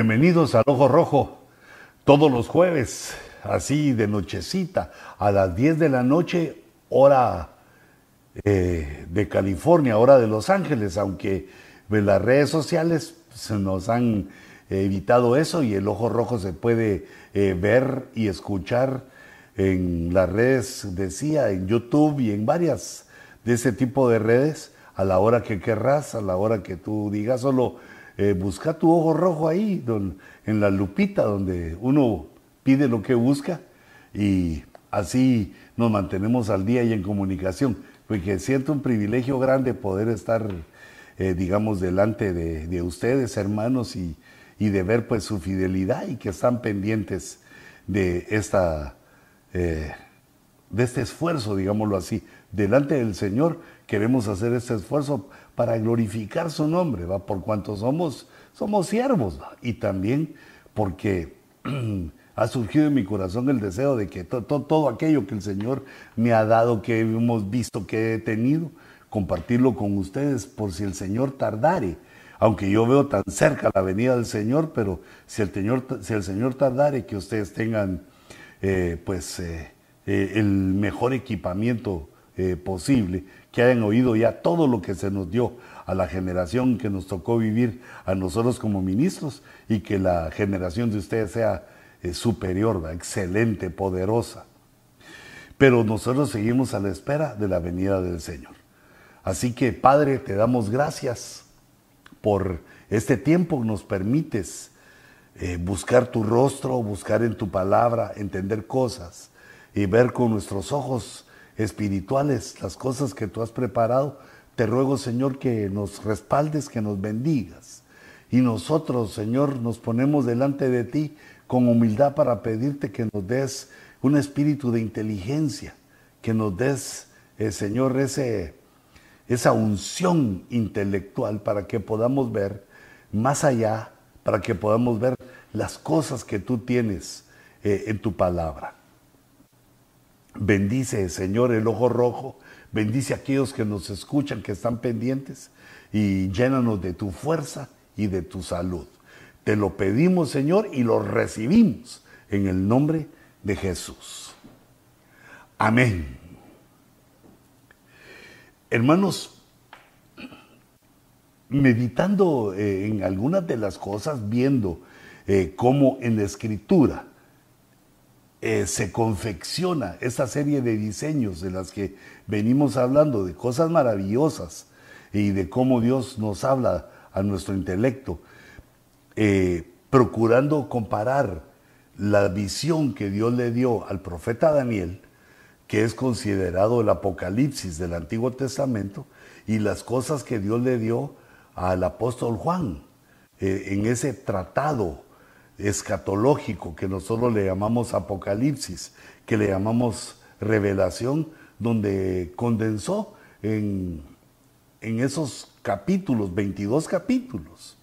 Bienvenidos al Ojo Rojo, todos los jueves, así de nochecita, a las 10 de la noche, hora eh, de California, hora de Los Ángeles, aunque en las redes sociales se nos han evitado eso y el Ojo Rojo se puede eh, ver y escuchar en las redes, decía, en YouTube y en varias de ese tipo de redes, a la hora que querrás, a la hora que tú digas, solo eh, busca tu ojo rojo ahí, en la lupita donde uno pide lo que busca y así nos mantenemos al día y en comunicación, porque siento un privilegio grande poder estar, eh, digamos, delante de, ustedes, hermanos, y, de ver pues su fidelidad y que están pendientes de esta... Eh, de este esfuerzo, digámoslo así, delante del Señor, queremos hacer este esfuerzo para glorificar su nombre, ¿va? por cuanto somos, somos siervos, y también porque ha surgido en mi corazón el deseo de que todo aquello que el Señor me ha dado, que hemos visto, que he tenido, compartirlo con ustedes por si el Señor tardare. Aunque yo veo tan cerca la venida del Señor, pero si el Señor, si el Señor tardare, que ustedes tengan eh, pues eh, eh, el mejor equipamiento posible que hayan oído ya todo lo que se nos dio a la generación que nos tocó vivir a nosotros como ministros y que la generación de ustedes sea eh, superior, excelente, poderosa. Pero nosotros seguimos a la espera de la venida del Señor. Así que Padre, te damos gracias por este tiempo que nos permites eh, buscar tu rostro, buscar en tu palabra, entender cosas y ver con nuestros ojos espirituales, las cosas que tú has preparado, te ruego, Señor, que nos respaldes, que nos bendigas. Y nosotros, Señor, nos ponemos delante de ti con humildad para pedirte que nos des un espíritu de inteligencia, que nos des, eh, Señor, ese, esa unción intelectual para que podamos ver más allá, para que podamos ver las cosas que tú tienes eh, en tu palabra. Bendice, Señor, el ojo rojo. Bendice a aquellos que nos escuchan, que están pendientes. Y llénanos de tu fuerza y de tu salud. Te lo pedimos, Señor, y lo recibimos en el nombre de Jesús. Amén. Hermanos, meditando eh, en algunas de las cosas, viendo eh, cómo en la escritura eh, se confecciona esta serie de diseños de las que venimos hablando, de cosas maravillosas y de cómo Dios nos habla a nuestro intelecto, eh, procurando comparar la visión que Dios le dio al profeta Daniel, que es considerado el Apocalipsis del Antiguo Testamento, y las cosas que Dios le dio al apóstol Juan eh, en ese tratado escatológico que nosotros le llamamos Apocalipsis, que le llamamos revelación, donde condensó en, esos capítulos, 22 capítulos,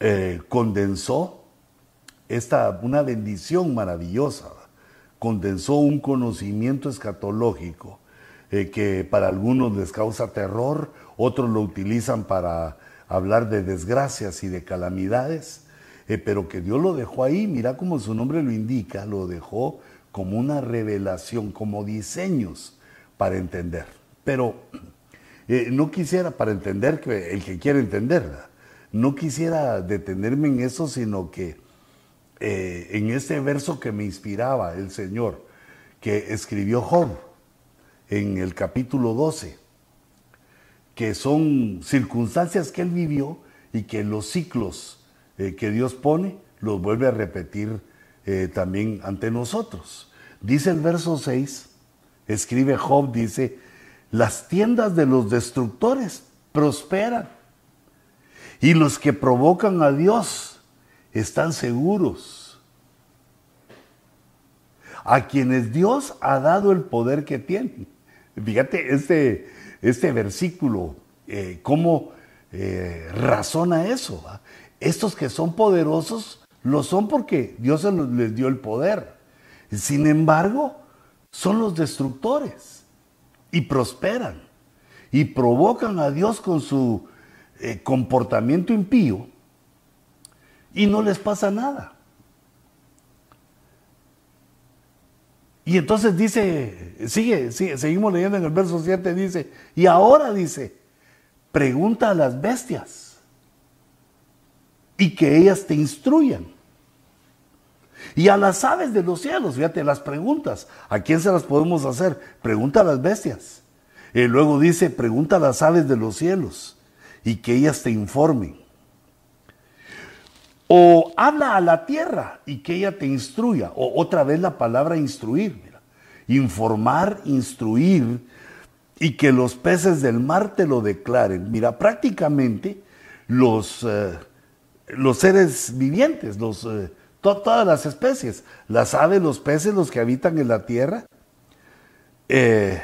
eh, condensó esta, una bendición maravillosa, condensó un conocimiento escatológico eh, que para algunos les causa terror, otros lo utilizan para hablar de desgracias y de calamidades, eh, pero que Dios lo dejó ahí, mira como su nombre lo indica, lo dejó como una revelación, como diseños para entender. Pero eh, no quisiera para entender, que el que quiere entender, no quisiera detenerme en eso, sino que eh, en este verso que me inspiraba el Señor, que escribió Job en el capítulo 12, que son circunstancias que él vivió y que los ciclos eh, que Dios pone, los vuelve a repetir eh, también ante nosotros. Dice el verso 6, escribe Job, dice, las tiendas de los destructores prosperan y los que provocan a Dios están seguros. A quienes Dios ha dado el poder que tienen. Fíjate este, este versículo, eh, cómo razona eso. Estos que son poderosos lo son porque Dios les dio el poder. Sin embargo, son los destructores y prosperan y provocan a Dios con su eh, comportamiento impío y no les pasa nada. Y entonces dice, sigue, sigue, seguimos leyendo en el verso 7, dice, y ahora dice, pregunta a las bestias y que ellas te instruyan. Y a las aves de los cielos, fíjate las preguntas, ¿a quién se las podemos hacer? Pregunta a las bestias. Y luego dice, pregunta a las aves de los cielos y que ellas te informen. O habla a la tierra y que ella te instruya. O otra vez la palabra instruir. Informar, instruir y que los peces del mar te lo declaren. Mira, prácticamente los, eh, los seres vivientes, los, eh, todas las especies, las aves, los peces, los que habitan en la tierra. Eh,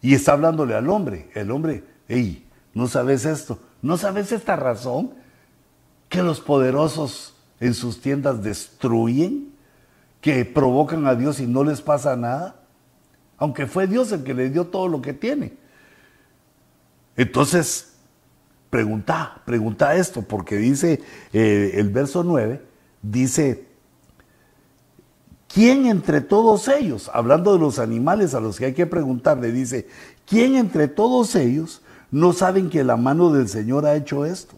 y está hablándole al hombre. El hombre, hey, no sabes esto, no sabes esta razón que los poderosos en sus tiendas destruyen, que provocan a Dios y no les pasa nada, aunque fue Dios el que le dio todo lo que tiene. Entonces, pregunta, pregunta esto, porque dice eh, el verso 9, dice, ¿quién entre todos ellos, hablando de los animales a los que hay que preguntarle, dice, ¿quién entre todos ellos no saben que la mano del Señor ha hecho esto?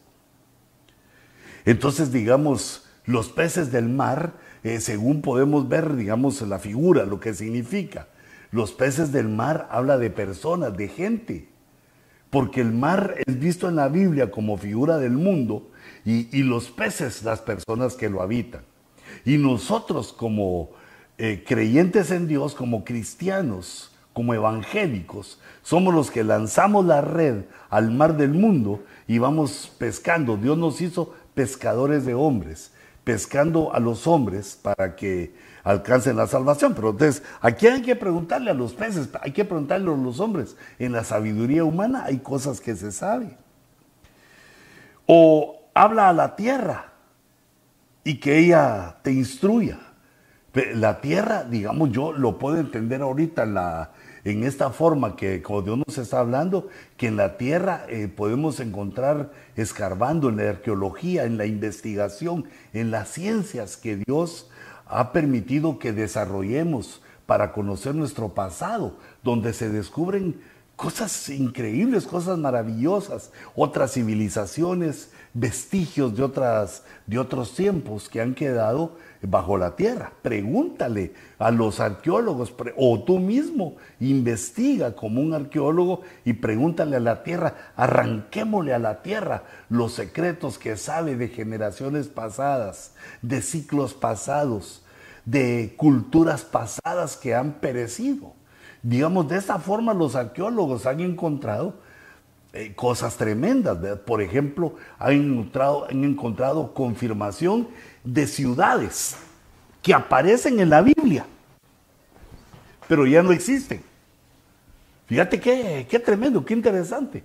Entonces, digamos, los peces del mar, eh, según podemos ver, digamos, la figura, lo que significa. Los peces del mar habla de personas, de gente. Porque el mar es visto en la Biblia como figura del mundo y, los peces las personas que lo habitan. Y nosotros como eh, creyentes en Dios, como cristianos, como evangélicos, somos los que lanzamos la red al mar del mundo y vamos pescando. Dios nos hizo pescadores de hombres, pescando a los hombres para que alcancen la salvación. Pero entonces, aquí hay que preguntarle a los peces, hay que preguntarle a los hombres. En la sabiduría humana hay cosas que se saben. O habla a la tierra y que ella te instruya. La tierra, digamos, yo lo puedo entender ahorita en la, en esta forma que como Dios nos está hablando, que en la tierra eh, podemos encontrar escarbando en la arqueología, en la investigación, en las ciencias que Dios ha permitido que desarrollemos para conocer nuestro pasado, donde se descubren cosas increíbles, cosas maravillosas, otras civilizaciones, vestigios de, otras, de otros tiempos que han quedado bajo la tierra. Pregúntale a los arqueólogos o tú mismo investiga como un arqueólogo y pregúntale a la tierra, arranquémosle a la tierra los secretos que sabe de generaciones pasadas, de ciclos pasados, de culturas pasadas que han perecido. Digamos, de esta forma los arqueólogos han encontrado eh, cosas tremendas. Por ejemplo, han encontrado, han encontrado confirmación de ciudades que aparecen en la Biblia, pero ya no existen. Fíjate qué, qué tremendo, qué interesante.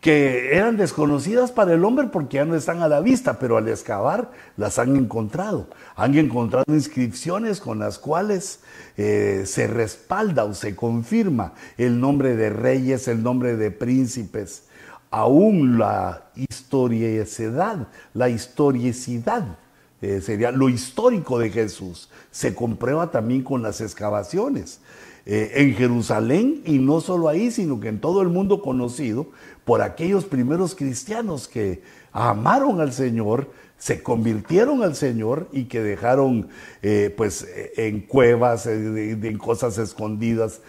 Que eran desconocidas para el hombre porque ya no están a la vista, pero al excavar las han encontrado. Han encontrado inscripciones con las cuales eh, se respalda o se confirma el nombre de reyes, el nombre de príncipes, aún la historicidad, la historicidad eh, sería lo histórico de Jesús. Se comprueba también con las excavaciones. Eh, en Jerusalén y no solo ahí, sino que en todo el mundo conocido por aquellos primeros cristianos que amaron al Señor, se convirtieron al Señor y que dejaron eh, pues en cuevas, en cosas escondidas,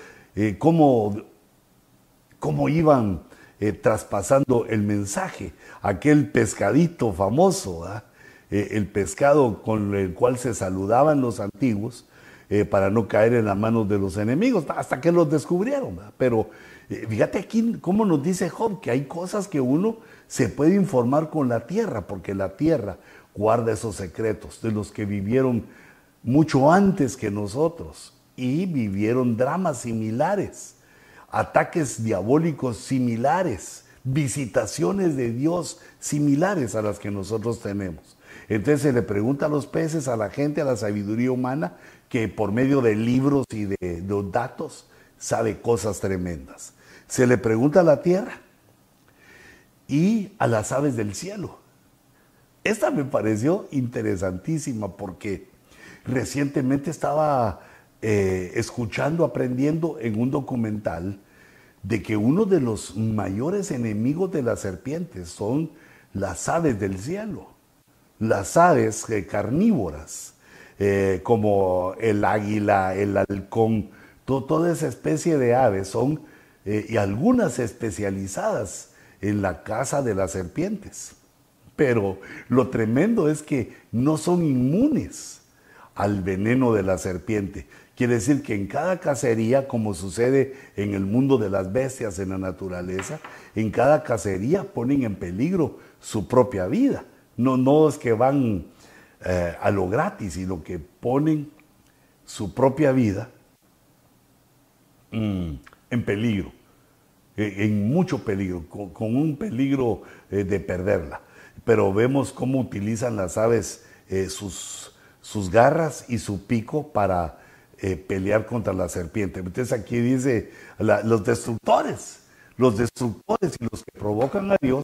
cómo, cómo iban traspasando el mensaje, aquel pescadito famoso, eh, el pescado con el cual se saludaban los antiguos eh, para no caer en las manos de los enemigos, hasta que los descubrieron. Pero eh, fíjate aquí cómo nos dice Job, que hay cosas que uno se puede informar con la tierra, porque la tierra guarda esos secretos de los que vivieron mucho antes que nosotros y vivieron dramas similares, ataques diabólicos similares, visitaciones de Dios similares a las que nosotros tenemos. Entonces se le pregunta a los peces, a la gente, a la sabiduría humana, que por medio de libros y de, datos sabe cosas tremendas. Se le pregunta a la tierra y a las aves del cielo. esta me pareció interesantísima porque recientemente estaba eh, escuchando, aprendiendo en un documental de que uno de los mayores enemigos de las serpientes son las aves del cielo, las aves eh, carnívoras, eh, como el águila, el halcón, toda esa especie de aves son, y algunas especializadas en la caza de las serpientes. Pero lo tremendo es que no son inmunes al veneno de la serpiente. Quiere decir que en cada cacería, como sucede en el mundo de las bestias, en la naturaleza, en cada cacería ponen en peligro su propia vida. No, no es que van eh, a lo gratis, sino que ponen su propia vida mm, en peligro, eh, en mucho peligro, con, un peligro eh, de perderla. Pero vemos cómo utilizan las aves sus sus garras y su pico para eh, pelear contra la serpiente. Entonces aquí dice los destructores, los destructores y los que provocan a Dios,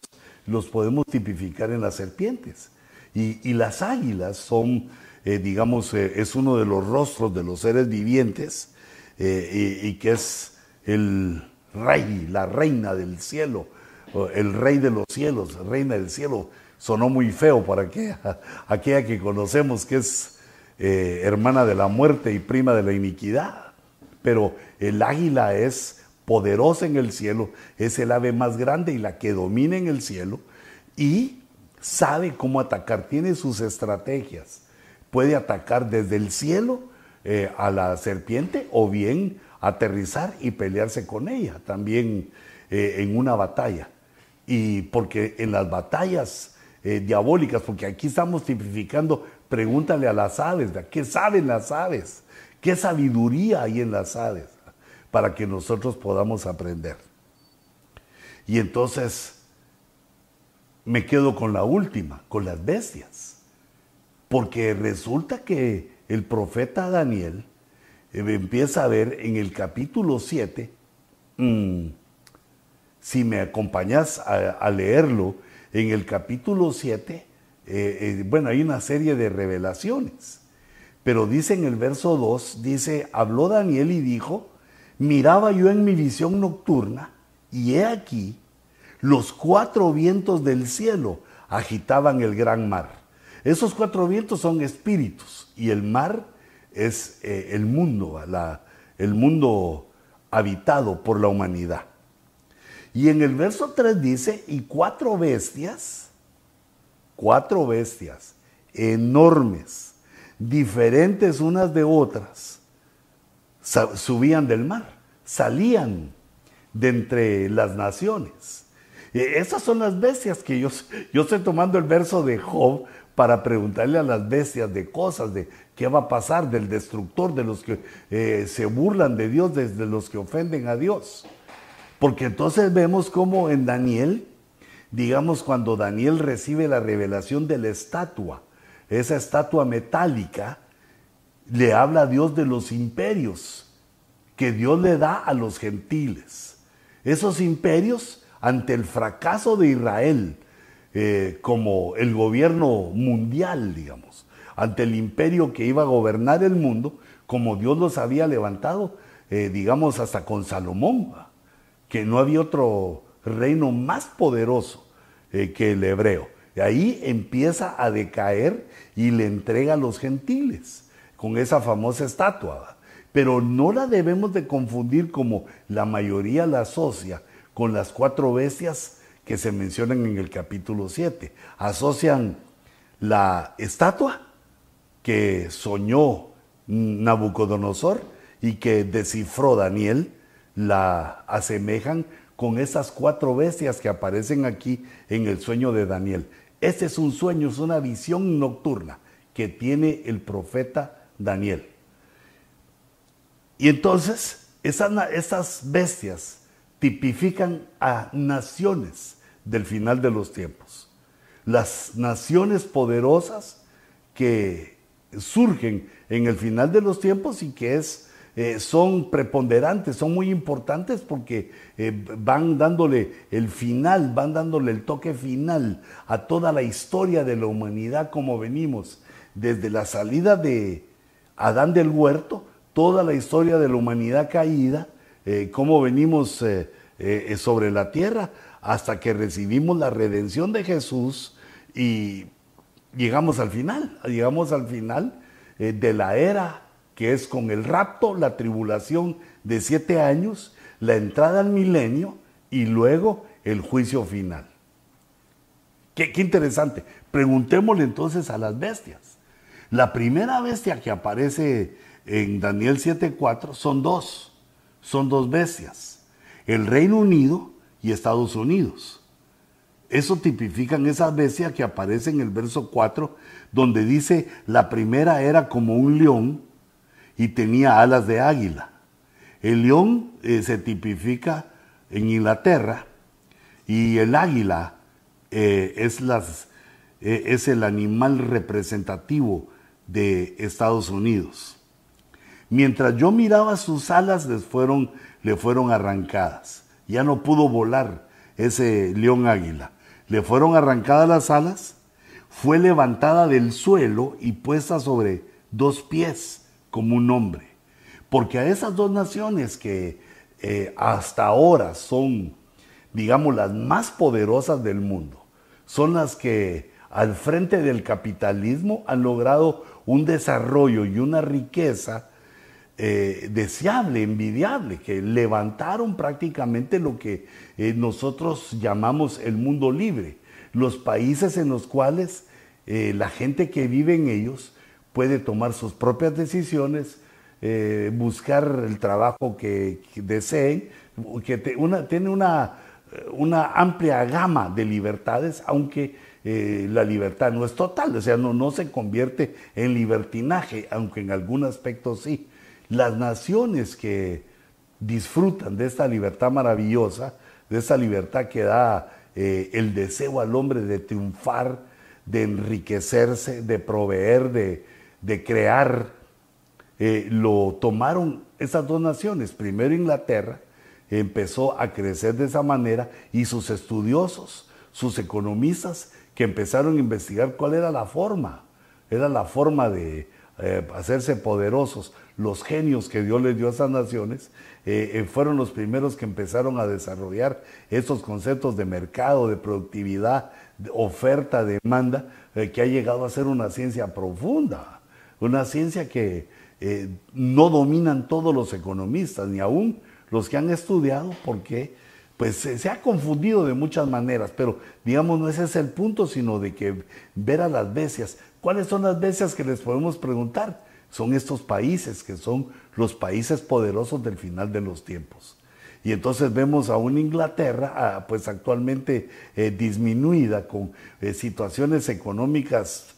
los podemos tipificar en las serpientes. Y, las águilas son, eh, digamos, eh, es uno de los rostros de los seres vivientes y, y, que es el rey, la reina del cielo, el rey de los cielos, reina del cielo sonó muy feo para aquella, que conocemos que es eh, hermana de la muerte y prima de la iniquidad. Pero el águila es poderosa en el cielo, es el ave más grande y la que domina en el cielo y sabe cómo atacar, tiene sus estrategias. Puede atacar desde el cielo eh, a la serpiente o bien aterrizar y pelearse con ella también eh, en una batalla. Y porque en las batallas eh, diabólicas, porque aquí estamos tipificando, pregúntale a las aves, ¿qué saben las aves? ¿Qué sabiduría hay en las aves? Para que nosotros podamos aprender. Y entonces me quedo con la última, con las bestias. Porque resulta que el profeta Daniel eh, empieza a ver en el capítulo 7, mm, si me acompañas a leerlo, en el capítulo 7, eh, eh, bueno, hay una serie de revelaciones, pero dice en el verso 2, dice, habló Daniel y dijo, miraba yo en mi visión nocturna, y he aquí, los cuatro vientos del cielo agitaban el gran mar. Esos cuatro vientos son espíritus y el mar es eh, el mundo, el mundo habitado por la humanidad. Y en el verso 3 dice, y cuatro bestias, cuatro bestias enormes, diferentes unas de otras, subían del mar, salían de entre las naciones. Esas son las bestias que yo, yo estoy tomando el verso de Job para preguntarle a las bestias de cosas, de qué va a pasar, del destructor, de los que eh, se burlan de Dios, de los que ofenden a Dios. Porque entonces vemos como en Daniel, digamos cuando Daniel recibe la revelación de la estatua, esa estatua metálica, le habla a Dios de los imperios que Dios le da a los gentiles. Esos imperios ante el fracaso de Israel eh, como el gobierno mundial, digamos, ante el imperio que iba a gobernar el mundo, como Dios los había levantado, eh, digamos, hasta con Salomón que no había otro reino más poderoso eh, que el hebreo. Y ahí empieza a decaer y le entrega a los gentiles con esa famosa estatua. Pero no la debemos de confundir como la mayoría la asocia con las cuatro bestias que se mencionan en el capítulo 7. Asocian la estatua que soñó Nabucodonosor y que descifró Daniel la asemejan con esas cuatro bestias que aparecen aquí en el sueño de Daniel. Este es un sueño, es una visión nocturna que tiene el profeta Daniel. Y entonces, esas, esas bestias tipifican a naciones del final de los tiempos. Las naciones poderosas que surgen en el final de los tiempos y que es eh, son preponderantes, son muy importantes porque eh, van dándole el final, van dándole el toque final a toda la historia de la humanidad como venimos, desde la salida de Adán del huerto, toda la historia de la humanidad caída, eh, cómo venimos sobre la tierra, hasta que recibimos la redención de Jesús y llegamos al final, llegamos al final de la era que es con el rapto, la tribulación de siete años, la entrada al milenio y luego el juicio final. Qué, interesante. Preguntémosle entonces a las bestias. La primera bestia que aparece en Daniel 7.4 son dos, son dos bestias, el Reino Unido y Estados Unidos. Eso tipifican esas bestias que aparecen en el verso 4, donde dice, la primera era como un león, y tenía alas de águila. El león eh, se tipifica en Inglaterra y el águila eh, eh, es el animal representativo de Estados Unidos. Mientras yo miraba sus alas, les fueron, le fueron arrancadas. Ya no pudo volar ese león águila. Le fueron arrancadas las alas, fue levantada del suelo y puesta sobre dos pies como un hombre. Porque a esas dos naciones que eh, hasta ahora son, digamos, las más poderosas del mundo, son las que al frente del capitalismo han logrado un desarrollo y una riqueza eh, deseable, envidiable, que levantaron prácticamente lo que eh, nosotros llamamos el mundo libre, los países en los cuales la gente que vive en ellos puede tomar sus propias decisiones, eh, buscar el trabajo que, deseen, que tiene una, una, amplia gama de libertades, aunque eh, la libertad no es total, o sea, no, no se convierte en libertinaje, aunque en algún aspecto sí. Las naciones que disfrutan de esta libertad maravillosa, de esta libertad que da eh, el deseo al hombre de triunfar, de enriquecerse, de proveer, de, de crear, eh, lo tomaron esas dos naciones. Primero Inglaterra empezó a crecer de esa manera y sus estudiosos, sus economistas, que empezaron a investigar cuál era la forma, era la forma de eh, hacerse poderosos. Los genios que Dios les dio a esas naciones eh, fueron los primeros que empezaron a desarrollar estos conceptos de mercado, de productividad, de oferta, demanda, que ha llegado a ser una ciencia profunda una ciencia que eh, no dominan todos los economistas, ni aún los que han estudiado, porque pues se, ha confundido de muchas maneras, pero digamos no ese es el punto, sino de que ver a las bestias. ¿Cuáles son las bestias que les podemos preguntar? Son estos países, que son los países poderosos del final de los tiempos. Y entonces vemos a una Inglaterra, pues actualmente eh, disminuida, con eh, situaciones económicas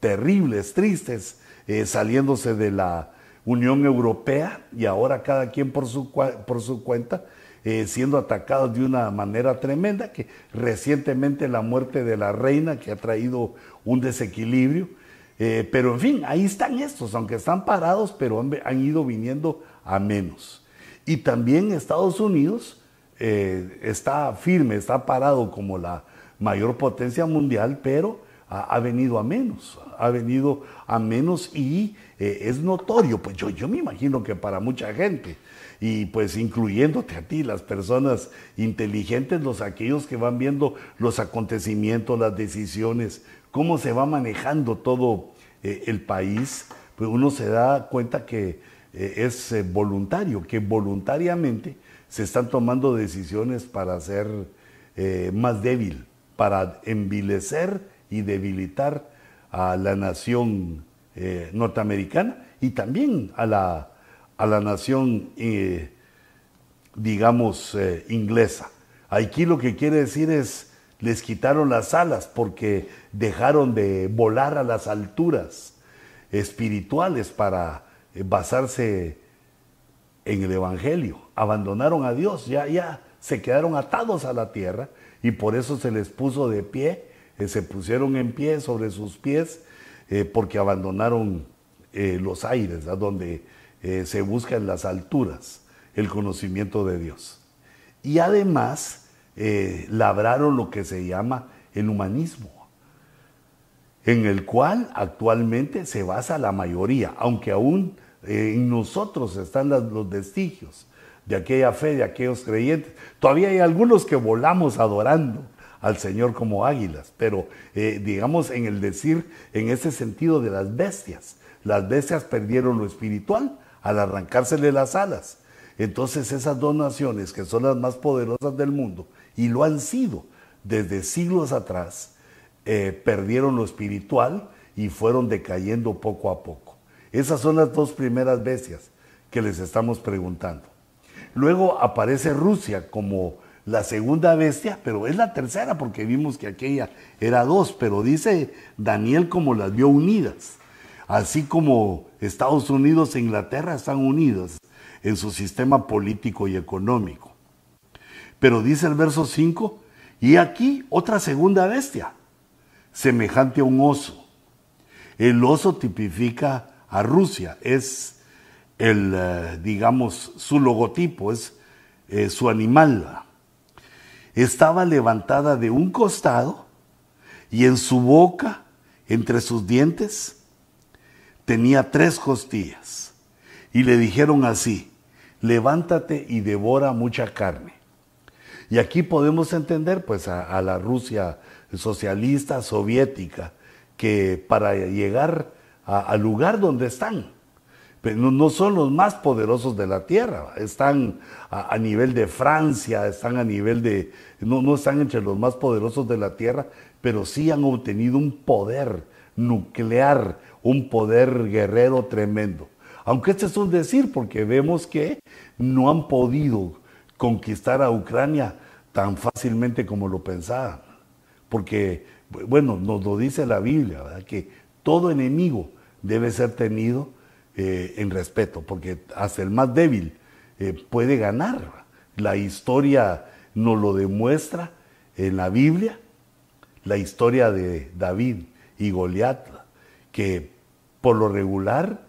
terribles, tristes, eh, saliéndose de la Unión Europea y ahora cada quien por su, por su cuenta, eh, siendo atacados de una manera tremenda, que recientemente la muerte de la reina que ha traído un desequilibrio, eh, pero en fin, ahí están estos, aunque están parados, pero han, ido viniendo a menos. Y también Estados Unidos está firme, está parado como la mayor potencia mundial, pero ha, venido a menos, ha venido a menos y eh, es notorio, pues yo, yo me imagino que para mucha gente, y pues incluyéndote a ti, las personas inteligentes, los aquellos que van viendo los acontecimientos, las decisiones, cómo se va manejando todo eh, el país, pues uno se da cuenta que eh, es voluntario, que voluntariamente se están tomando decisiones para ser más débil, para envilecer y debilitar a la nación eh, norteamericana y también a la, a la nación, eh, digamos, eh, inglesa. Aquí lo que quiere decir es, les quitaron las alas porque dejaron de volar a las alturas espirituales para basarse en el Evangelio. Abandonaron a Dios, ya, ya se quedaron atados a la tierra y por eso se les puso de pie se pusieron en pie sobre sus pies eh, porque abandonaron eh, los aires, donde eh, se busca en las alturas el conocimiento de Dios. Y además eh, labraron lo que se llama el humanismo, en el cual actualmente se basa la mayoría, aunque aún eh, en nosotros están los vestigios de aquella fe, de aquellos creyentes. Todavía hay algunos que volamos adorando al Señor como águilas, pero digamos en el decir, en ese sentido de las bestias, las bestias perdieron lo espiritual al arrancársele las alas. Entonces esas dos naciones que son las más poderosas del mundo y lo han sido desde siglos atrás, eh, perdieron lo espiritual y fueron decayendo poco a poco. Esas son las dos primeras bestias que les estamos preguntando. Luego aparece Rusia como la segunda bestia, pero es la tercera porque vimos que aquella era dos, pero dice Daniel como las vio unidas, así como Estados Unidos e Inglaterra están unidas en su sistema político y económico. Pero dice el verso 5, y aquí otra segunda bestia, semejante a un oso. El oso tipifica a Rusia, es el, eh, digamos, su logotipo, es eh, su animal estaba levantada de un costado y en su boca, entre sus dientes, tenía tres costillas. Y le dijeron así, levántate y devora mucha carne. Y aquí podemos entender pues a, la Rusia socialista, soviética, que para llegar al lugar donde están, pero no son los más poderosos de la tierra, están a, nivel de Francia, están a nivel de, no, no están entre los más poderosos de la tierra, pero sí han obtenido un poder nuclear, un poder guerrero tremendo. Aunque este es un decir, porque vemos que no han podido conquistar a Ucrania tan fácilmente como lo pensaban. Porque, bueno, nos lo dice la Biblia, ¿verdad? que todo enemigo debe ser tenido eh, en respeto, porque hasta el más débil eh, puede ganar. La historia nos lo demuestra en la Biblia, la historia de David y Goliat, que por lo regular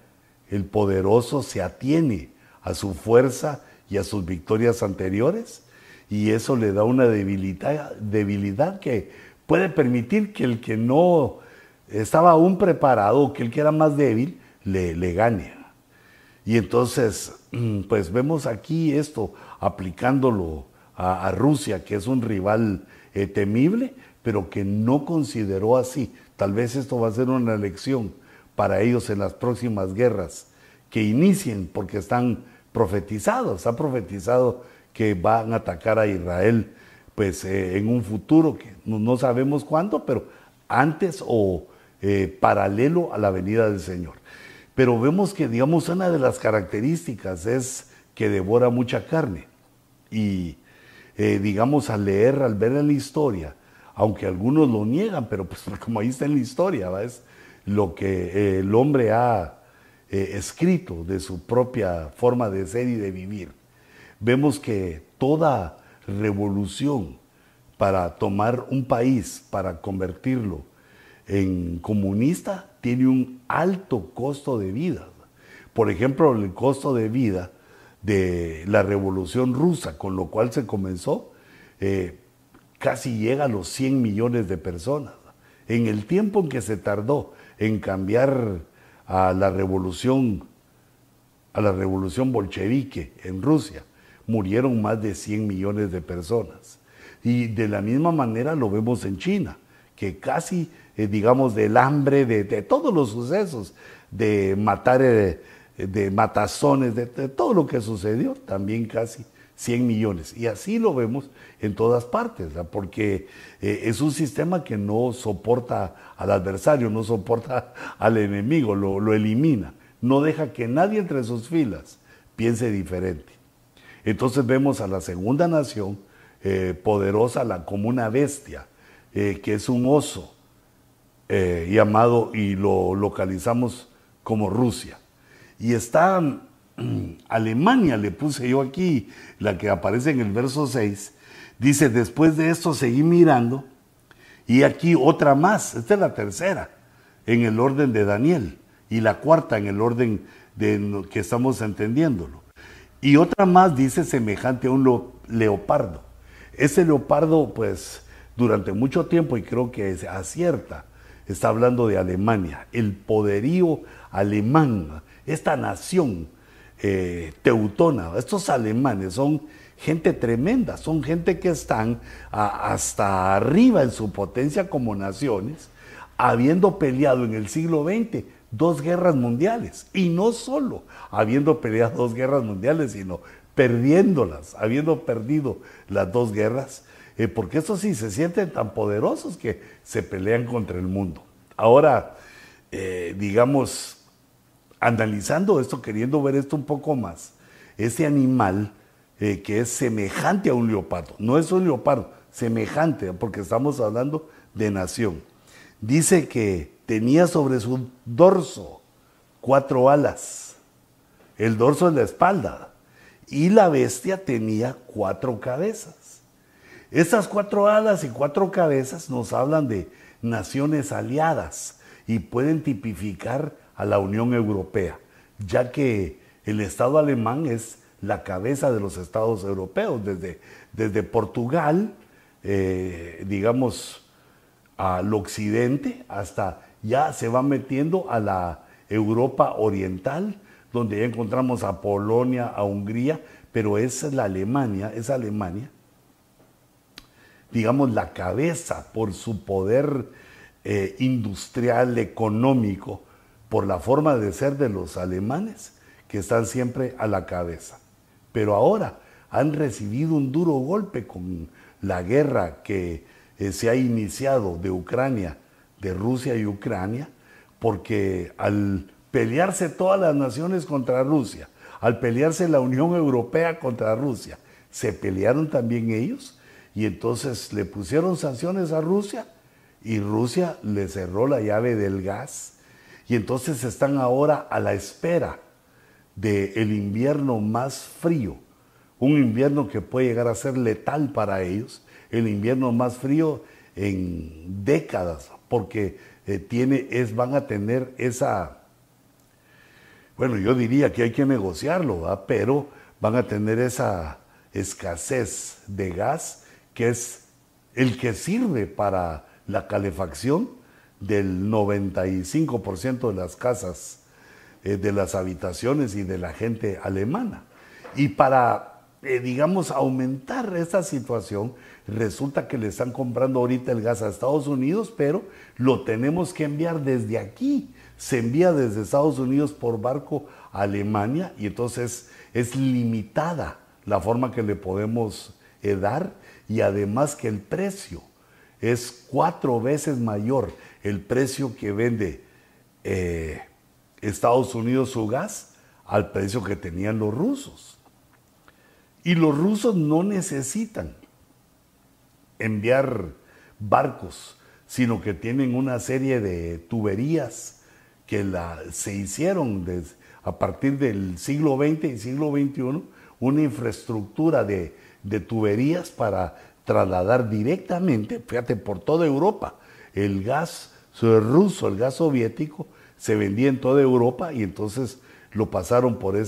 el poderoso se atiene a su fuerza y a sus victorias anteriores, y eso le da una debilidad, debilidad que puede permitir que el que no estaba aún preparado, que el que era más débil, le, gane. Y entonces, pues vemos aquí esto aplicándolo a, Rusia, que es un rival eh, temible, pero que no consideró así. Tal vez esto va a ser una lección para ellos en las próximas guerras que inicien, porque están profetizados, ha profetizado que van a atacar a Israel pues eh, en un futuro que no, sabemos cuándo, pero antes o eh, paralelo a la venida del Señor. Pero vemos que, digamos, una de las características es que devora mucha carne. Y, eh, digamos, al leer, al ver en la historia, aunque algunos lo niegan, pero pues como ahí está en la historia, es lo que eh, el hombre ha eh, escrito de su propia forma de ser y de vivir. Vemos que toda revolución para tomar un país, para convertirlo en comunista, tiene un alto costo de vida. Por ejemplo, el costo de vida de la revolución rusa, con lo cual se comenzó, eh, casi llega a los 100 millones de personas. En el tiempo en que se tardó en cambiar a la revolución, a la revolución bolchevique en Rusia, murieron más de 100 millones de personas. Y de la misma manera lo vemos en China, que casi eh, digamos, del hambre, de, todos los sucesos, de matar, eh, de matazones, de, todo lo que sucedió, también casi 100 millones. Y así lo vemos en todas partes, porque eh, es un sistema que no soporta al adversario, no soporta al enemigo, lo, elimina, no deja que nadie entre sus filas piense diferente. Entonces vemos a la segunda nación poderosa la, como una bestia, que es un oso, eh, llamado y lo localizamos como Rusia. Y está Alemania, le puse yo aquí, la que aparece en el verso 6, dice, después de esto seguí mirando y aquí otra más, esta es la tercera en el orden de Daniel y la cuarta en el orden que estamos entendiéndolo. Y otra más dice semejante a un leopardo. Ese leopardo, pues, durante mucho tiempo, y creo que es acierta, está hablando de Alemania, el poderío alemán, esta nación eh, teutona, estos alemanes son gente tremenda, son gente que están hasta arriba en su potencia como naciones, habiendo peleado en el siglo XX dos guerras mundiales, y no solo habiendo peleado dos guerras mundiales, sino perdiéndolas, habiendo perdido las dos guerras, eh, porque eso sí, se sienten tan poderosos que se pelean contra el mundo. Ahora, eh, digamos, analizando esto, queriendo ver esto un poco más, ese animal eh, que es semejante a un leopardo, no es un leopardo, semejante, porque estamos hablando de nación. Dice que tenía sobre su dorso cuatro alas, el dorso en la espalda, y la bestia tenía cuatro cabezas. Estas cuatro alas y cuatro cabezas nos hablan de naciones aliadas y pueden tipificar a la Unión Europea, ya que el Estado alemán es la cabeza de los estados europeos, desde, desde Portugal, eh, digamos, al occidente, hasta ya se va metiendo a la Europa oriental, donde ya encontramos a Polonia, a Hungría, pero es la Alemania, es Alemania, digamos, la cabeza por su poder eh, industrial, económico, por la forma de ser de los alemanes, que están siempre a la cabeza. Pero ahora han recibido un duro golpe con la guerra que eh, se ha iniciado de Ucrania, de Rusia y Ucrania, porque al pelearse todas las naciones contra Rusia, al pelearse la Unión Europea contra Rusia, se pelearon también ellos y entonces le pusieron sanciones a Rusia y Rusia le cerró la llave del gas y entonces están ahora a la espera del invierno más frío, un invierno que puede llegar a ser letal para ellos, el invierno más frío en décadas, porque eh, tiene, es, van a tener esa bueno, yo diría que hay que negociarlo, pero van a tener esa escasez de gas que es el que sirve para la calefacción del 95% de las casas, eh, de las habitaciones y de la gente alemana. Y para, eh, digamos, aumentar esta situación, resulta que le están comprando ahorita el gas a Estados Unidos, pero lo tenemos que enviar desde aquí se envía desde Estados Unidos por barco a Alemania y entonces es limitada la forma que le podemos eh, dar y además que el precio es cuatro veces mayor el precio que vende eh, Estados Unidos su gas al precio que tenían los rusos. Y los rusos no necesitan enviar barcos, sino que tienen una serie de tuberías que la, se hicieron a partir del siglo XX y siglo XXI una infraestructura de, tuberías para trasladar directamente, fíjate, por toda Europa. El gas ruso, el gas soviético, se vendía en toda Europa y entonces lo pasaron por eh,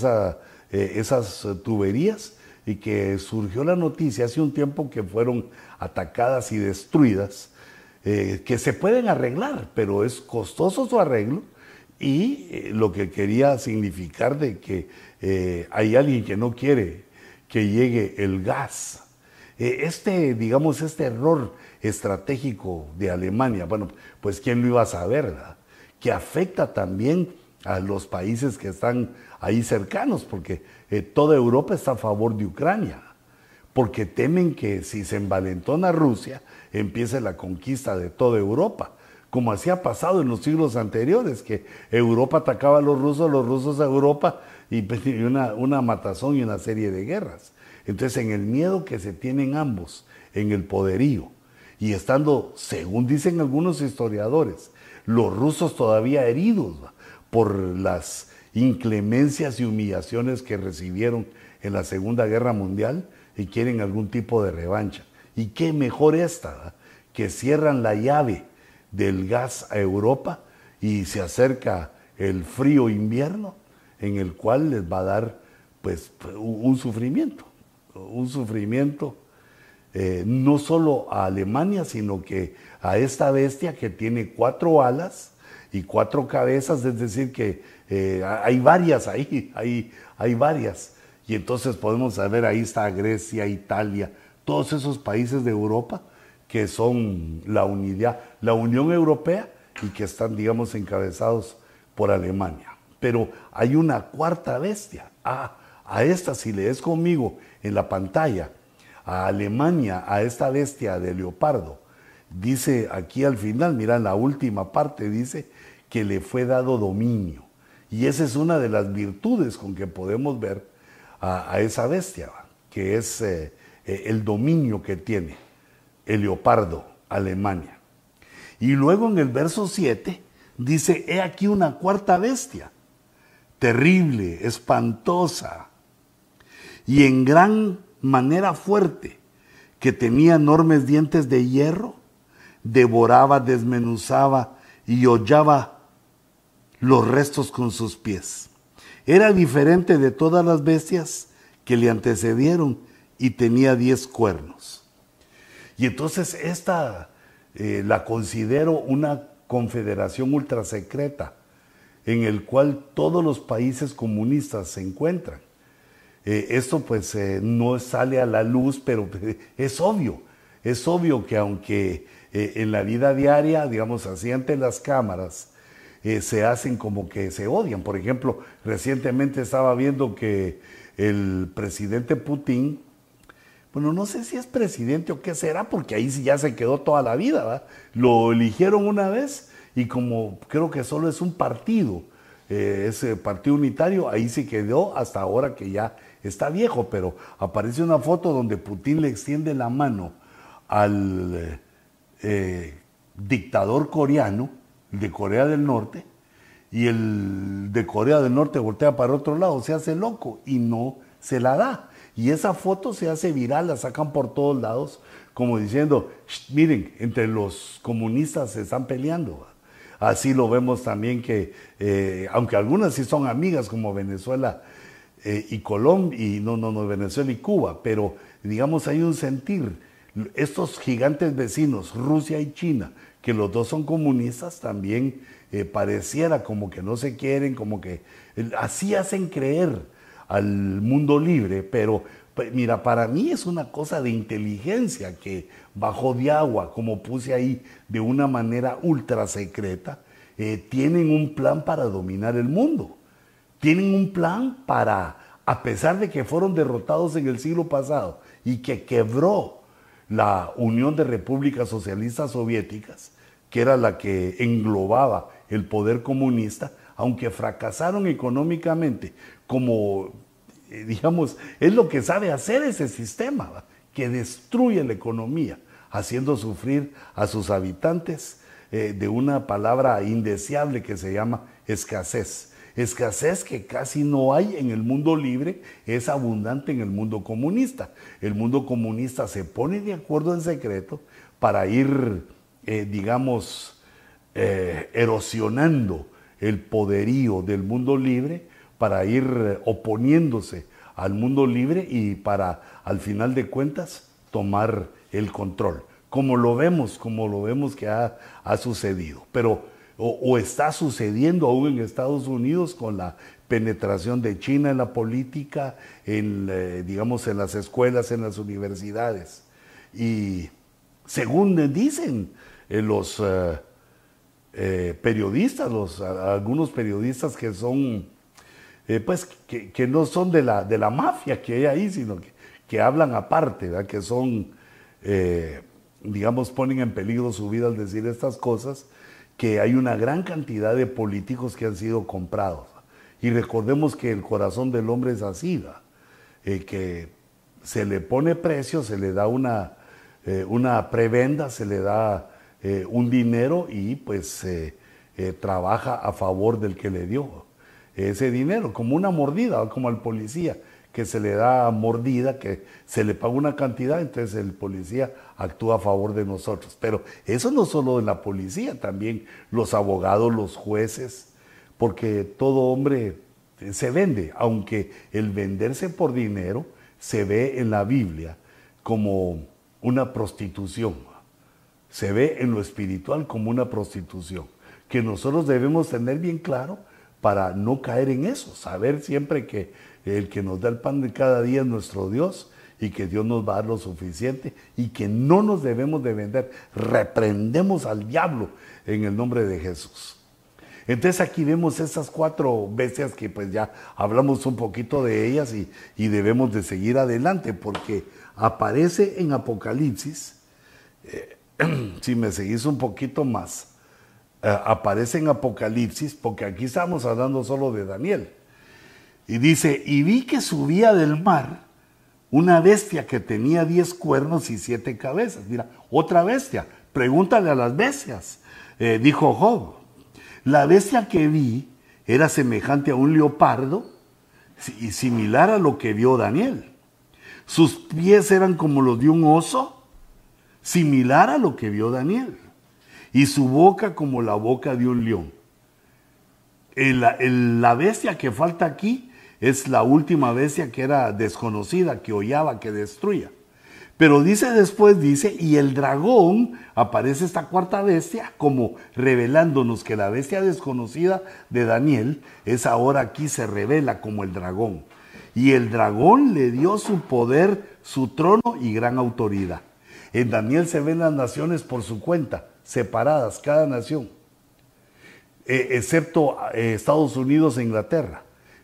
esas tuberías y que surgió la noticia hace un tiempo que fueron atacadas y destruidas, eh, que se pueden arreglar, pero es costoso su arreglo y eh, lo que quería significar de que hay alguien que no quiere que llegue el gas. Eh, este, digamos, este error estratégico de Alemania, bueno, pues quién lo iba a saber, que afecta también a los países que están ahí cercanos, porque toda Europa está a favor de Ucrania, porque temen que si se envalentona Rusia, empiece la conquista de toda Europa como así ha pasado en los siglos anteriores, que Europa atacaba a los rusos, los rusos a Europa, y una, una matazón y una serie de guerras. Entonces, en el miedo que se tienen ambos, en el poderío, y estando, según dicen algunos historiadores, los rusos todavía heridos por las inclemencias y humillaciones que recibieron en la Segunda Guerra Mundial y quieren algún tipo de revancha. Y qué mejor esta, que cierran la llave del gas a Europa y se acerca el frío invierno, en el cual les va a dar pues un sufrimiento, un sufrimiento eh, no solo a Alemania, sino que a esta bestia que tiene cuatro alas y cuatro cabezas, es decir, que eh, hay varias ahí, hay, hay varias. Y entonces podemos saber, ahí está Grecia, Italia, todos esos países de Europa que son la unidad, la Unión Europea y que están, digamos, encabezados por Alemania. Pero hay una cuarta bestia. Ah, a esta, si lees conmigo en la pantalla, a Alemania, a esta bestia de leopardo, dice aquí al final, mira, la última parte dice que le fue dado dominio. Y esa es una de las virtudes con que podemos ver a, esa bestia, que es eh, eh, el dominio que tiene el leopardo, Alemania. Y luego en el verso 7 dice, he aquí una cuarta bestia, terrible, espantosa, y en gran manera fuerte, que tenía enormes dientes de hierro, devoraba, desmenuzaba y hollaba los restos con sus pies. Era diferente de todas las bestias que le antecedieron y tenía diez cuernos. Y entonces esta eh, la considero una confederación ultrasecreta en el cual todos los países comunistas se encuentran. Eh, esto pues eh, no sale a la luz, pero es obvio, es obvio que aunque en la vida diaria, digamos así, ante las cámaras, se hacen como que se odian. Por ejemplo, recientemente estaba viendo que el presidente Putin, bueno, no sé si es presidente o qué será, porque ahí sí ya se quedó toda la vida, ¿va? Lo eligieron una vez y como creo que solo es un partido, eh, ese partido unitario, ahí se quedó hasta ahora que ya está viejo, pero aparece una foto donde Putin le extiende la mano al eh, dictador coreano, de Corea del Norte, y el de Corea del Norte voltea para otro lado, se hace loco y no se la da. Y esa foto se hace viral, la sacan por todos lados, como diciendo, miren, entre los comunistas se están peleando. Así lo vemos también que, eh, aunque algunas sí son amigas como Venezuela eh, y Colombia, y no, no, no, Venezuela y Cuba, pero digamos hay un sentir, estos gigantes vecinos, Rusia y China, que los dos son comunistas, también eh, pareciera como que no se quieren, como que así hacen creer al mundo libre, pero mira, para mí es una cosa de inteligencia que bajo de agua, como puse ahí, de una manera ultra secreta, eh, tienen un plan para dominar el mundo. Tienen un plan para, a pesar de que fueron derrotados en el siglo pasado y que quebró la Unión de Repúblicas Socialistas Soviéticas, que era la que englobaba el poder comunista, aunque fracasaron económicamente, como, eh, digamos, es lo que sabe hacer ese sistema, que destruye la economía, haciendo sufrir a sus habitantes eh, de una palabra indeseable que se llama escasez. Escasez que casi no hay en el mundo libre, es abundante en el mundo comunista. El mundo comunista se pone de acuerdo en secreto para ir eh, digamos, eh, erosionando el poderío del mundo libre para ir eh, oponiéndose al mundo libre y para, al final de cuentas, tomar el control. Como lo vemos, como lo vemos que ha, sucedido. Pero, o, está sucediendo aún en Estados Unidos con la penetración de China en la política, en, digamos, en las escuelas, en las universidades. Y según dicen, eh, los eh, eh, periodistas, los, algunos periodistas que son, pues, que, no son de la, de la mafia que hay ahí, sino que, que hablan aparte, que son, digamos, ponen en peligro su vida al decir estas cosas, que hay una gran cantidad de políticos que han sido comprados. Y recordemos que el corazón del hombre es así, que se le pone precio, se le da una, una prebenda, se le da eh, un dinero y pues eh, eh, trabaja a favor del que le dio ese dinero, como una mordida, como al policía, que se le da mordida, que se le paga una cantidad, entonces el policía actúa a favor de nosotros. Pero eso no solo de la policía, también los abogados, los jueces, porque todo hombre se vende, aunque el venderse por dinero se ve en la Biblia como una prostitución. Se ve en lo espiritual como una prostitución, que nosotros debemos tener bien claro para no caer en eso, saber siempre que el que nos da el pan de cada día es nuestro Dios y que Dios nos va a dar lo suficiente y que no nos debemos de vender. Reprendemos al diablo en el nombre de Jesús. Entonces aquí vemos esas cuatro bestias que pues ya hablamos un poquito de ellas y, debemos de seguir adelante porque aparece en Apocalipsis, eh, si me seguís un poquito más, eh, aparece en Apocalipsis porque aquí estamos hablando solo de Daniel. Y dice, y vi que subía del mar una bestia que tenía diez cuernos y siete cabezas. Mira, otra bestia. Pregúntale a las bestias. Eh, dijo Job, la bestia que vi era semejante a un leopardo y similar a lo que vio Daniel. Sus pies eran como los de un oso, similar a lo que vio Daniel. Y su boca como la boca de un león. la bestia que falta aquí es la última bestia que era desconocida, que hollaba, que destruía. Pero dice después, dice, y el dragón, aparece esta cuarta bestia como revelándonos que la bestia desconocida de Daniel es ahora aquí se revela como el dragón. Y el dragón le dio su poder, su trono y gran autoridad. En Daniel se ven las naciones por su cuenta, separadas, cada nación, eh, excepto eh, Estados Unidos e Inglaterra.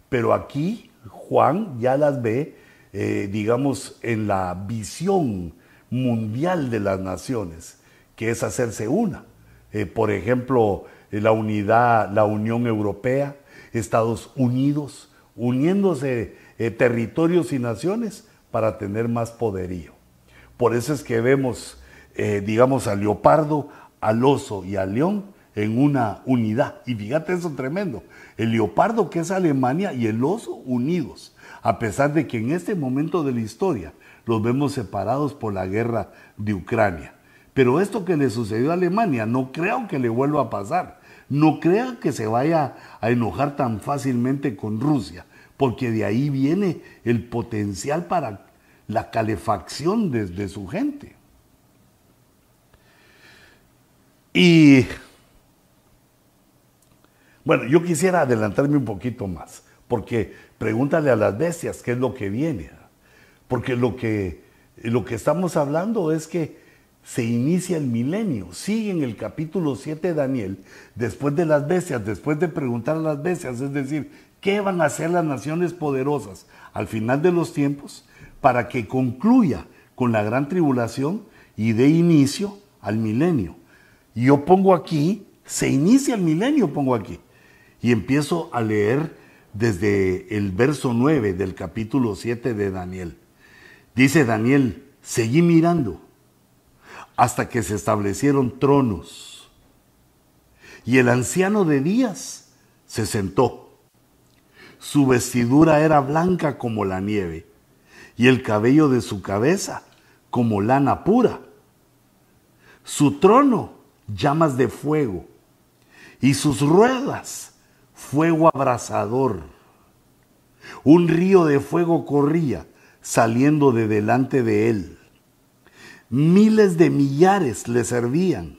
Pero aquí Juan ya las ve, eh, digamos, en la visión mundial de las naciones, que es hacerse una. Eh, por ejemplo, la unidad, la Unión Europea, Estados Unidos, uniéndose eh, territorios y naciones para tener más poderío. Por eso es que vemos, digamos, al leopardo, al oso y al león en una unidad. Y fíjate eso tremendo. El leopardo que es Alemania y el oso unidos, a pesar de que en este momento de la historia los vemos separados por la guerra de Ucrania. Pero esto que le sucedió a Alemania no creo que le vuelva a pasar. No creo que se vaya a enojar tan fácilmente con Rusia, porque de ahí viene el potencial para la calefacción desde su gente. Y bueno, yo quisiera adelantarme un poquito más, porque pregúntale a las bestias qué es lo que viene. Porque lo que, lo que estamos hablando es que se inicia el milenio. Sigue en el capítulo 7 de Daniel, después de las bestias, después de preguntar a las bestias, es decir, ¿qué van a hacer las naciones poderosas al final de los tiempos para que concluya con la gran tribulación y dé inicio al milenio? Yo pongo aquí, se inicia el milenio, pongo aquí. Y empiezo a leer desde el verso 9 del capítulo 7 de Daniel. Dice Daniel, seguí mirando hasta que se establecieron tronos. Y el anciano de días se sentó. Su vestidura era blanca como la nieve y el cabello de su cabeza como lana pura. Su trono llamas de fuego y sus ruedas fuego abrasador. Un río de fuego corría saliendo de delante de él. Miles de millares le servían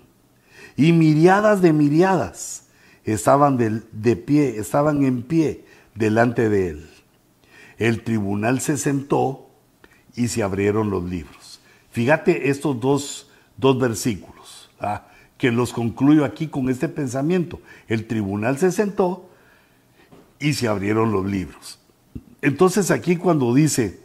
y miriadas de miriadas estaban de, pie, estaban en pie delante de él. El tribunal se sentó y se abrieron los libros. Fíjate estos dos, dos versículos, ¿ah? que los concluyo aquí con este pensamiento. El tribunal se sentó y se abrieron los libros. Entonces aquí cuando dice,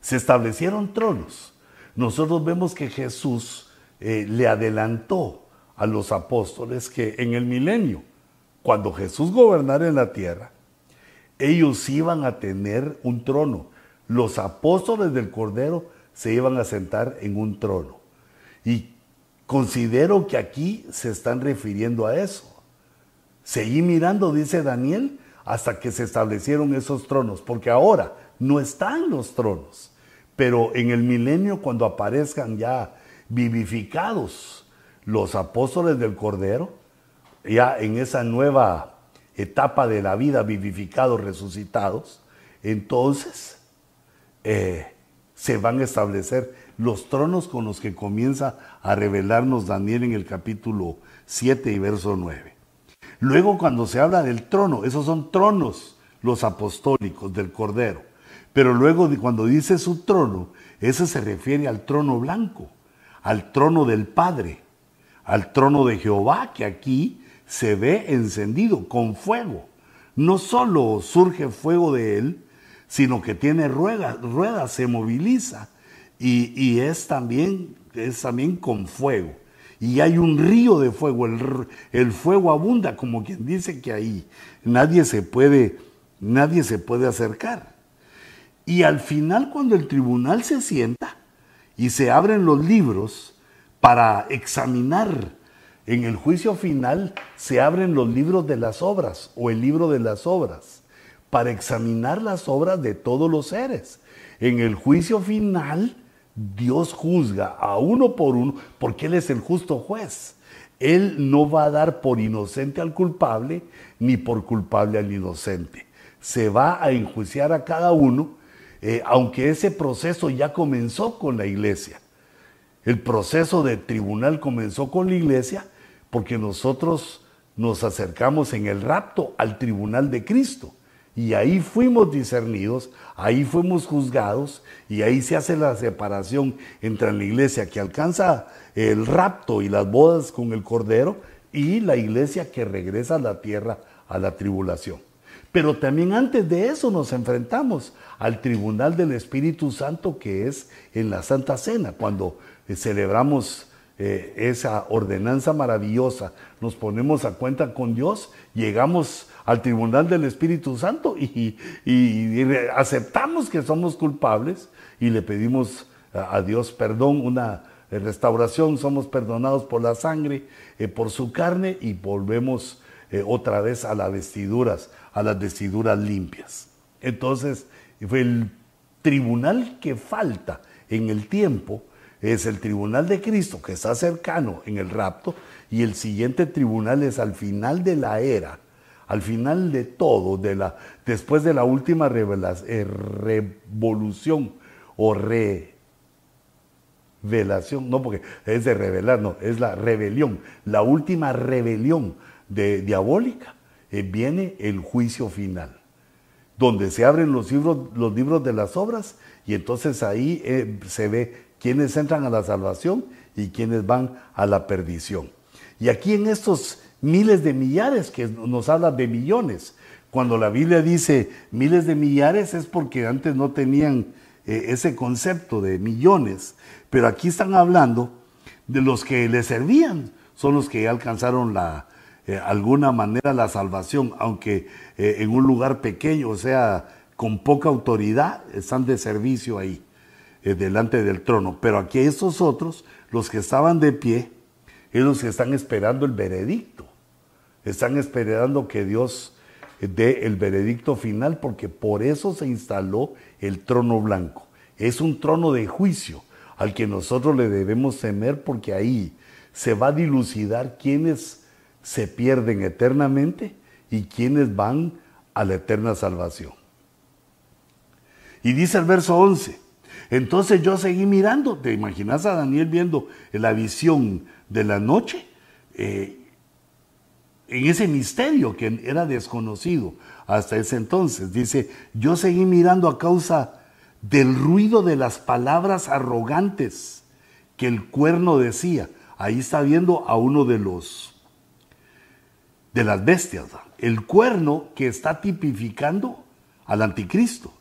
se establecieron tronos, nosotros vemos que Jesús eh, le adelantó a los apóstoles que en el milenio, cuando Jesús gobernara en la tierra, ellos iban a tener un trono. Los apóstoles del Cordero se iban a sentar en un trono. Y considero que aquí se están refiriendo a eso. Seguí mirando, dice Daniel, hasta que se establecieron esos tronos, porque ahora no están los tronos, pero en el milenio cuando aparezcan ya vivificados los apóstoles del Cordero, ya en esa nueva etapa de la vida, vivificados, resucitados, entonces eh, se van a establecer los tronos con los que comienza a revelarnos Daniel en el capítulo 7 y verso 9. Luego cuando se habla del trono, esos son tronos los apostólicos del Cordero. Pero luego cuando dice su trono, ese se refiere al trono blanco, al trono del Padre, al trono de Jehová, que aquí se ve encendido con fuego. No solo surge fuego de él, sino que tiene ruedas, ruedas se moviliza y, es, también, es también con fuego. Y hay un río de fuego, el, el, fuego abunda, como quien dice que ahí nadie se puede, nadie se puede acercar. Y al final, cuando el tribunal se sienta y se abren los libros para examinar en el juicio final, se abren los libros de las obras o el libro de las obras para examinar las obras de todos los seres. En el juicio final, Dios juzga a uno por uno porque Él es el justo juez. Él no va a dar por inocente al culpable ni por culpable al inocente. Se va a enjuiciar a cada uno, eh, aunque ese proceso ya comenzó con la iglesia. El proceso de tribunal comenzó con la iglesia porque nosotros nos acercamos en el rapto al tribunal de Cristo. Y ahí fuimos discernidos, ahí fuimos juzgados y ahí se hace la separación entre la iglesia que alcanza el rapto y las bodas con el Cordero y la iglesia que regresa a la tierra a la tribulación. Pero también antes de eso nos enfrentamos al tribunal del Espíritu Santo que es en la Santa Cena, cuando celebramos eh, esa ordenanza maravillosa, nos ponemos a cuenta con Dios, llegamos al tribunal del Espíritu Santo y, aceptamos que somos culpables y le pedimos a, Dios perdón, una restauración, somos perdonados por la sangre, eh, por su carne y volvemos eh, otra vez a las vestiduras, a las vestiduras limpias. Entonces, el tribunal que falta en el tiempo es el tribunal de Cristo que está cercano en el rapto y el siguiente tribunal es al final de la era, al final de todo, de la, después de la última eh, revolución o revelación, no porque es de revelar, no, es la rebelión, la última rebelión de, diabólica, eh, viene el juicio final, donde se abren los libros, los libros de las obras y entonces ahí eh, se ve quiénes entran a la salvación y quiénes van a la perdición. Y aquí en estos miles de millares, que nos habla de millones. Cuando la Biblia dice miles de millares es porque antes no tenían eh, ese concepto de millones, pero aquí están hablando de los que le servían, son los que alcanzaron la, eh, alguna manera la salvación, aunque eh, en un lugar pequeño, o sea, con poca autoridad, están de servicio ahí, delante del trono. Pero aquí estos otros, los que estaban de pie, es los que están esperando el veredicto. Están esperando que Dios dé el veredicto final porque por eso se instaló el trono blanco. Es un trono de juicio al que nosotros le debemos temer porque ahí se va a dilucidar quiénes se pierden eternamente y quiénes van a la eterna salvación. Y dice el verso 11, entonces yo seguí mirando, te imaginas a Daniel viendo la visión de la noche, eh, en ese misterio que era desconocido hasta ese entonces. Dice, yo seguí mirando a causa del ruido de las palabras arrogantes que el cuerno decía. Ahí está viendo a uno de los de las bestias, el cuerno que está tipificando al anticristo,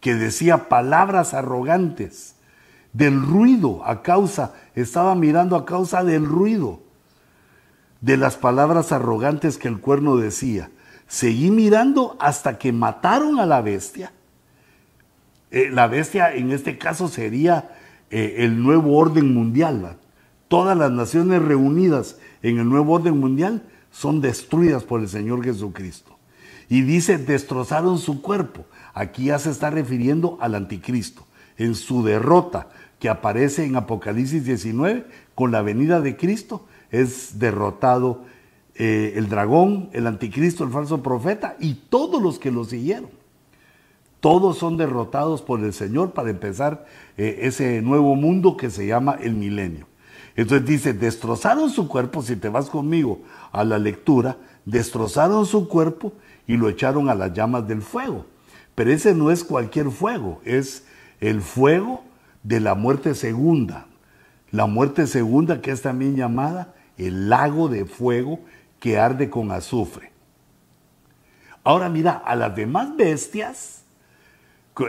que decía palabras arrogantes, del ruido a causa, estaba mirando a causa del ruido de las palabras arrogantes que el cuerno decía. Seguí mirando hasta que mataron a la bestia. Eh, la bestia en este caso sería eh, el nuevo orden mundial. Todas las naciones reunidas en el nuevo orden mundial son destruidas por el Señor Jesucristo. Y dice, destrozaron su cuerpo. Aquí ya se está refiriendo al anticristo, en su derrota que aparece en Apocalipsis 19 con la venida de Cristo es derrotado eh, el dragón, el anticristo, el falso profeta y todos los que lo siguieron. Todos son derrotados por el Señor para empezar eh, ese nuevo mundo que se llama el milenio. Entonces dice, destrozaron su cuerpo, si te vas conmigo a la lectura, destrozaron su cuerpo y lo echaron a las llamas del fuego. Pero ese no es cualquier fuego, es el fuego de la muerte segunda. La muerte segunda que es también llamada el lago de fuego que arde con azufre. Ahora mira, a las demás bestias,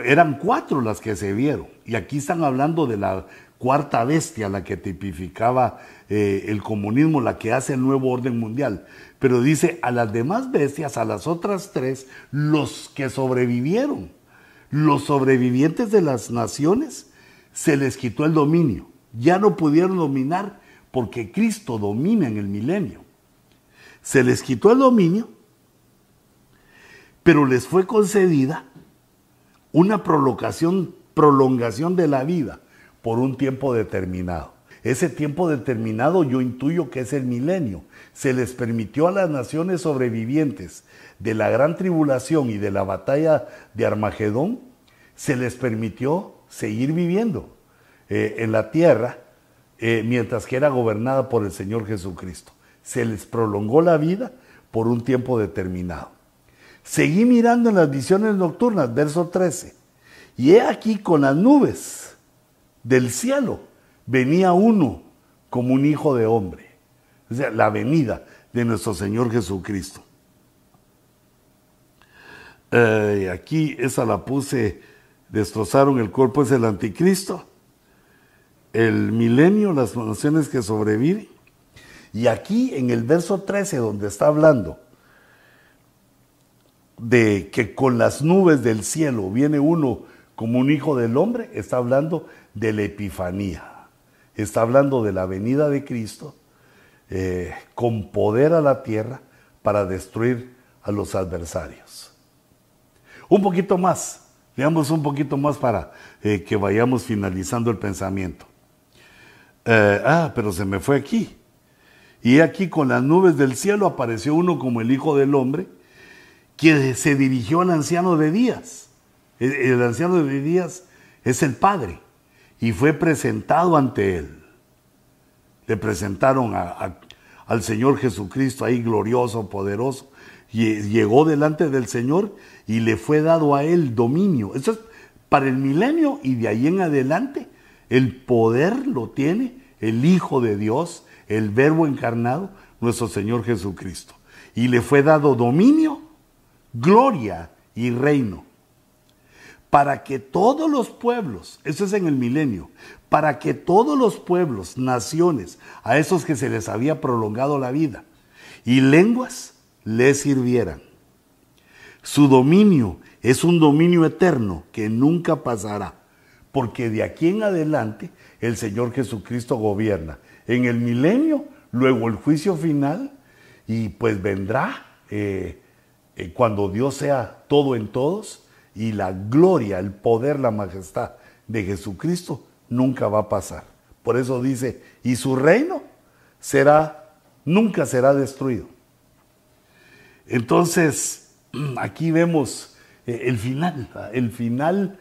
eran cuatro las que se vieron, y aquí están hablando de la cuarta bestia, la que tipificaba eh, el comunismo, la que hace el nuevo orden mundial. Pero dice, a las demás bestias, a las otras tres, los que sobrevivieron, los sobrevivientes de las naciones, se les quitó el dominio. Ya no pudieron dominar porque Cristo domina en el milenio. Se les quitó el dominio, pero les fue concedida una prolongación, prolongación de la vida por un tiempo determinado. Ese tiempo determinado yo intuyo que es el milenio. Se les permitió a las naciones sobrevivientes de la gran tribulación y de la batalla de Armagedón, se les permitió seguir viviendo eh, en la tierra eh, mientras que era gobernada por el Señor Jesucristo. Se les prolongó la vida por un tiempo determinado. Seguí mirando en las visiones nocturnas, verso 13, y he aquí con las nubes del cielo venía uno como un hijo de hombre. O sea, la venida de nuestro Señor Jesucristo. Eh, aquí esa la puse, destrozaron el cuerpo, es el anticristo, el milenio, las naciones que sobreviven. Y aquí en el verso 13, donde está hablando de que con las nubes del cielo viene uno como un hijo del hombre, está hablando de la Epifanía. Está hablando de la venida de Cristo eh, con poder a la tierra para destruir a los adversarios. Un poquito más, veamos un poquito más para eh, que vayamos finalizando el pensamiento. Eh, ah, pero se me fue aquí. Y aquí con las nubes del cielo apareció uno como el Hijo del Hombre, que se dirigió al anciano de Días. El, el anciano de Días es el Padre y fue presentado ante él. Le presentaron al Señor Jesucristo ahí glorioso, poderoso, y llegó delante del Señor y le fue dado a él dominio. Eso es para el milenio y de ahí en adelante el poder lo tiene el Hijo de Dios, el Verbo encarnado, nuestro Señor Jesucristo. Y le fue dado dominio, gloria y reino para que todos los pueblos, eso es en el milenio, para que todos los pueblos, naciones, a esos que se les había prolongado la vida, y lenguas les sirvieran. Su dominio es un dominio eterno que nunca pasará, porque de aquí en adelante el Señor Jesucristo gobierna. En el milenio, luego el juicio final, y pues vendrá eh, eh, cuando Dios sea todo en todos y la gloria, el poder, la majestad de Jesucristo nunca va a pasar. Por eso dice, y su reino será, nunca será destruido. Entonces, aquí vemos eh, el final, el final,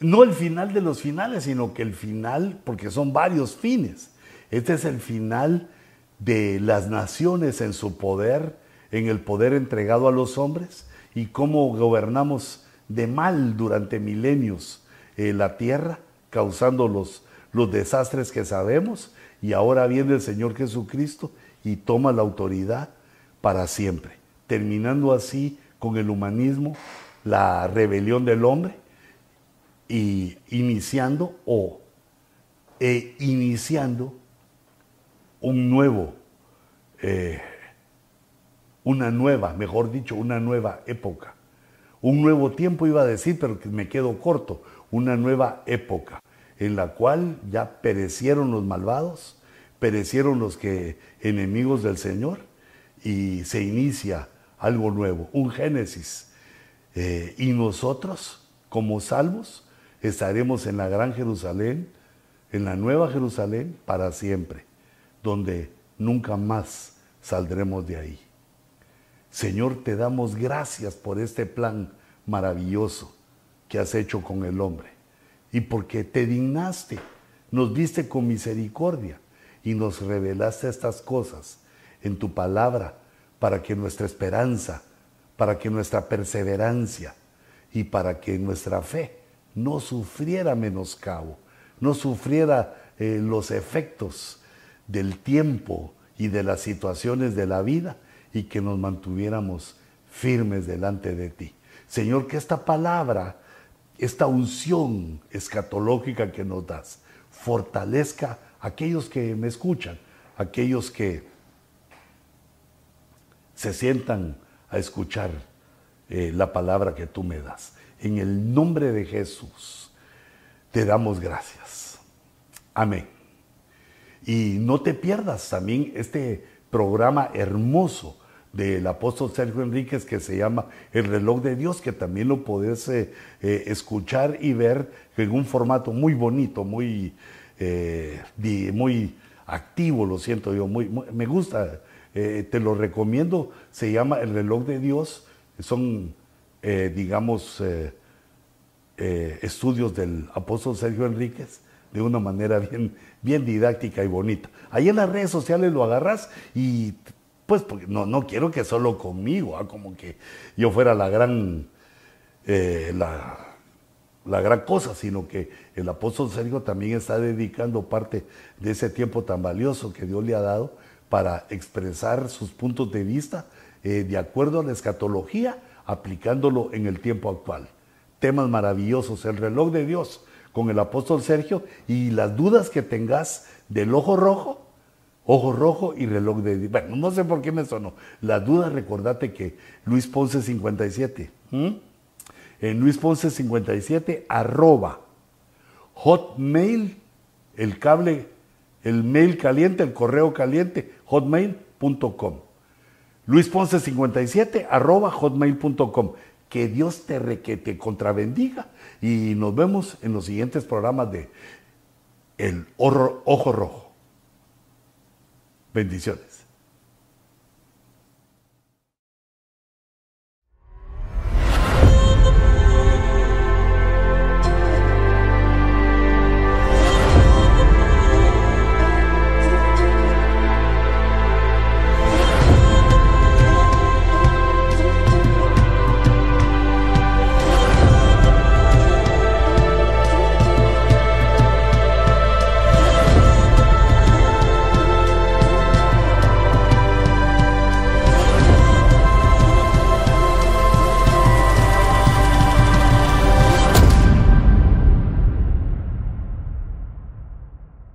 no el final de los finales, sino que el final, porque son varios fines. Este es el final de las naciones en su poder, en el poder entregado a los hombres y cómo gobernamos de mal durante milenios eh, la tierra, causando los, los desastres que sabemos, y ahora viene el Señor Jesucristo y toma la autoridad para siempre, terminando así con el humanismo, la rebelión del hombre, y iniciando o e iniciando un nuevo, eh, una nueva, mejor dicho, una nueva época un nuevo tiempo iba a decir, pero me quedo corto, una nueva época en la cual ya perecieron los malvados, perecieron los que enemigos del Señor y se inicia algo nuevo, un Génesis. Eh, y nosotros, como salvos, estaremos en la gran Jerusalén, en la nueva Jerusalén, para siempre, donde nunca más saldremos de ahí. Señor, te damos gracias por este plan maravilloso que has hecho con el hombre y porque te dignaste, nos viste con misericordia y nos revelaste estas cosas en tu palabra para que nuestra esperanza, para que nuestra perseverancia y para que nuestra fe no sufriera menoscabo, no sufriera eh, los efectos del tiempo y de las situaciones de la vida y que nos mantuviéramos firmes delante de ti. Señor, que esta palabra, esta unción escatológica que nos das, fortalezca a aquellos que me escuchan, aquellos que se sientan a escuchar eh, la palabra que tú me das. En el nombre de Jesús, te damos gracias. Amén. Y no te pierdas también este programa hermoso del apóstol Sergio Enríquez que se llama El reloj de Dios, que también lo podés eh, eh, escuchar y ver en un formato muy bonito, muy, eh, muy activo, lo siento yo, muy, me gusta, te lo recomiendo, se llama El reloj de Dios, son, digamos, estudios del apóstol Sergio Enríquez de una manera bien, bien didáctica y bonita. Ahí en las redes sociales lo agarras y pues no, no quiero que solo conmigo, ¿ah? como que yo fuera la gran, eh, la, la, gran cosa, sino que el apóstol Sergio también está dedicando parte de ese tiempo tan valioso que Dios le ha dado para expresar sus puntos de vista eh, de acuerdo a la escatología, aplicándolo en el tiempo actual. Temas maravillosos, el reloj de Dios con el apóstol Sergio y las dudas que tengas del ojo rojo, ojo rojo y reloj de... Bueno, no sé por qué me sonó. Las dudas, recordate que Luis Ponce 57, en Luis Ponce 57, arroba, hotmail, el cable, el mail caliente, el correo caliente, hotmail.com. Luis Ponce 57, arroba hotmail.com. Que Dios te requete contrabendiga y nos vemos en los siguientes programas de El Ojo Rojo. Bendiciones.